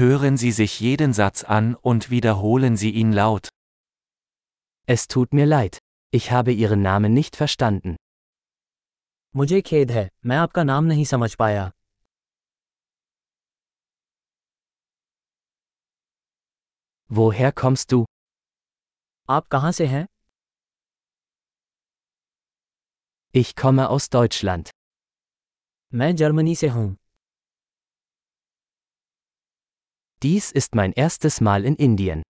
Hören Sie sich jeden Satz an und wiederholen Sie ihn laut. Es tut mir leid. Ich habe Ihren Namen nicht verstanden. मुझे खेद है मैं आपका नाम नहीं समझ पाया Woher kommst du? आप कहाँ से हैं Ich komme aus Deutschland. मैं जर्मनी से हूँ Dies ist mein erstes Mal in Indien.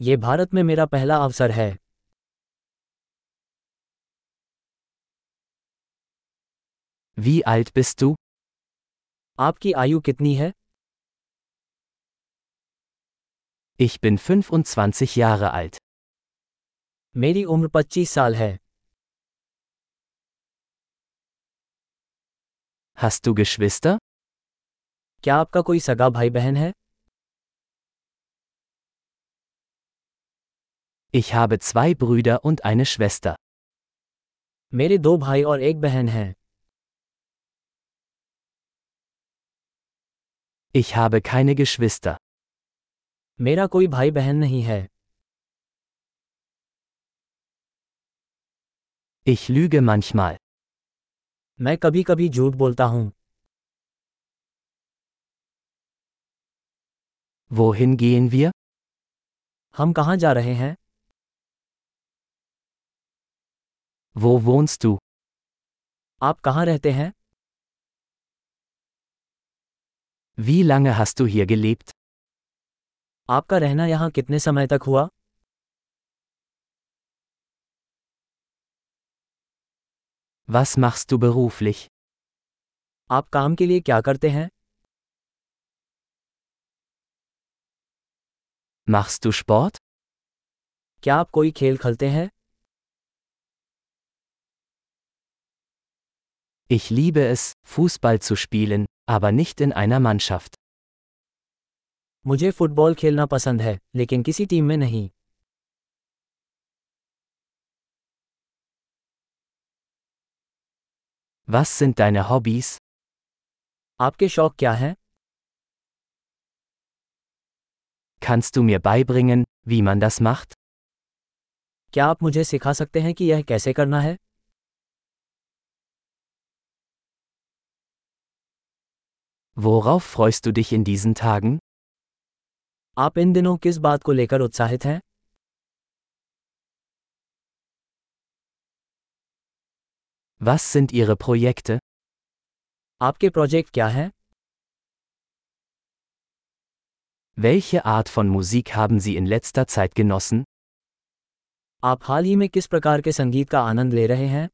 ये भारत में मेरा पहला अवसर है Wie alt bist du? आपकी आयु कितनी है Ich bin 25 Jahre alt. मेरी उम्र 25 साल है Hast du Geschwister? क्या आपका कोई सगा भाई बहन है Ich habe zwei Brüder und eine Schwester. मेरे दो भाई और एक बहन हैं Ich habe keine Geschwister. मेरा कोई भाई बहन नहीं है Ich lüge manchmal. मैं कभी कभी झूठ बोलता हूँ वो हिंगीन वीर हम कहाँ जा रहे हैं? वो वोन्स टू आप कहाँ रहते हैं? वी लंग हस्तु ही अगे लिप्त आपका रहना यहाँ कितने समय तक हुआ? Was machst du beruflich? Ab kam ke liye kya karte hain? Machst du Sport? क्या आप कोई खेल खेलते हैं Ich liebe es, Fußball zu spielen, aber nicht in einer Mannschaft. मुझे फुटबॉल खेलना पसंद है लेकिन किसी टीम में नहीं Was sind deine Hobbys? आपके शौक क्या हैं Kannst du mir beibringen, wie man das macht? क्या आप मुझे सिखा सकते हैं कि यह कैसे करना है Worauf freust du dich in diesen Tagen? आप इन दिनों किस बात को लेकर उत्साहित हैं Was sind ihre Projekte? आपके प्रोजेक्ट क्या हैं Welche Art von Musik haben Sie in letzter Zeit genossen? आप हाल ही में किस प्रकार के संगीत का आनंद ले रहे हैं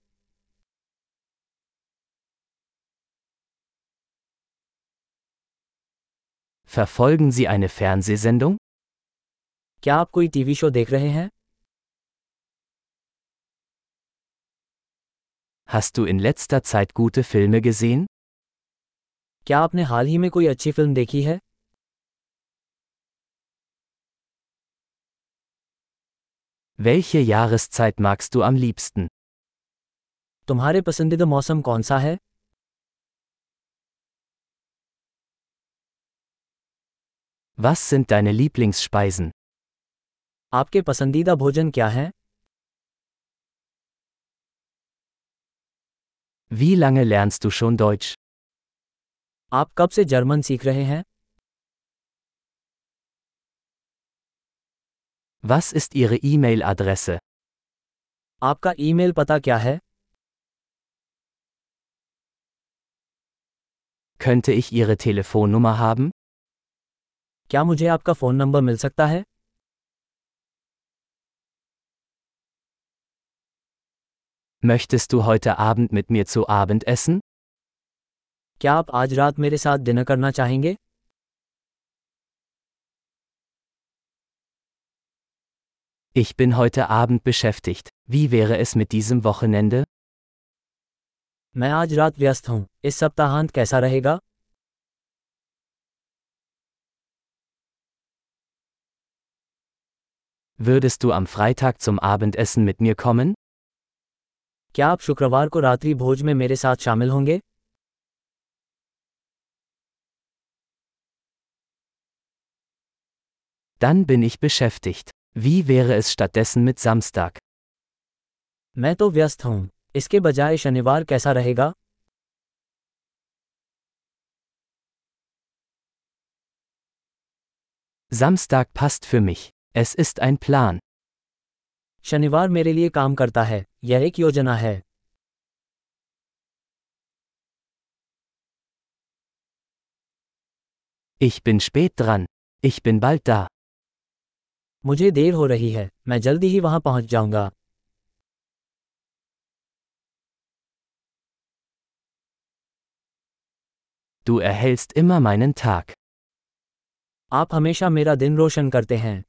Verfolgen Sie eine Fernsehsendung? क्या आप कोई टीवी शो देख रहे हैं Hast du in letzter Zeit gute Filme gesehen? क्या आपने हाल ही में कोई अच्छी फिल्म देखी है Welche Jahreszeit magst du am liebsten? तुम्हारे पसंदीदा मौसम कौन सा है Was sind deine Lieblingsspeisen? आपके पसंदीदा भोजन क्या है Wie lange lernst du schon Deutsch? आप कब से जर्मन सीख रहे हैं Was ist Ihre E-Mail-Adresse? आपका ईमेल पता क्या है Könnte ich Ihre Telefonnummer haben? क्या मुझे आपका फ़ोन नंबर मिल सकता है Möchtest du heute Abend mit mir zu Abend essen? क्या आप आज रात मेरे साथ डिनर करना चाहेंगे Ich bin heute Abend beschäftigt. Wie wäre es mit diesem Wochenende? मैं आज रात व्यस्त हूँ इस सप्ताहांत कैसा रहेगा Würdest du am Freitag zum Abendessen mit mir kommen? क्या आप शुक्रवार को रात्रि भोज में मेरे साथ शामिल होंगे Dann bin ich beschäftigt. Wie wäre es stattdessen mit Samstag? मैं तो व्यस्त हूँ इसके बजाय शनिवार कैसा रहेगा Samstag passt für mich. Es ist ein Plan. शनिवार मेरे लिए काम करता है यह एक योजना है Ich bin spät dran. Ich bin bald da. मुझे देर हो रही है मैं जल्दी ही वहां पहुंच जाऊंगा Du erhellst immer meinen Tag. आप हमेशा मेरा दिन रोशन करते हैं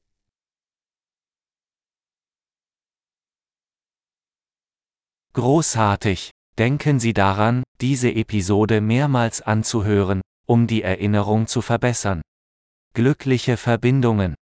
Großartig! Denken Sie daran, diese Episode mehrmals anzuhören, um die Erinnerung zu verbessern. Glückliche Verbindungen!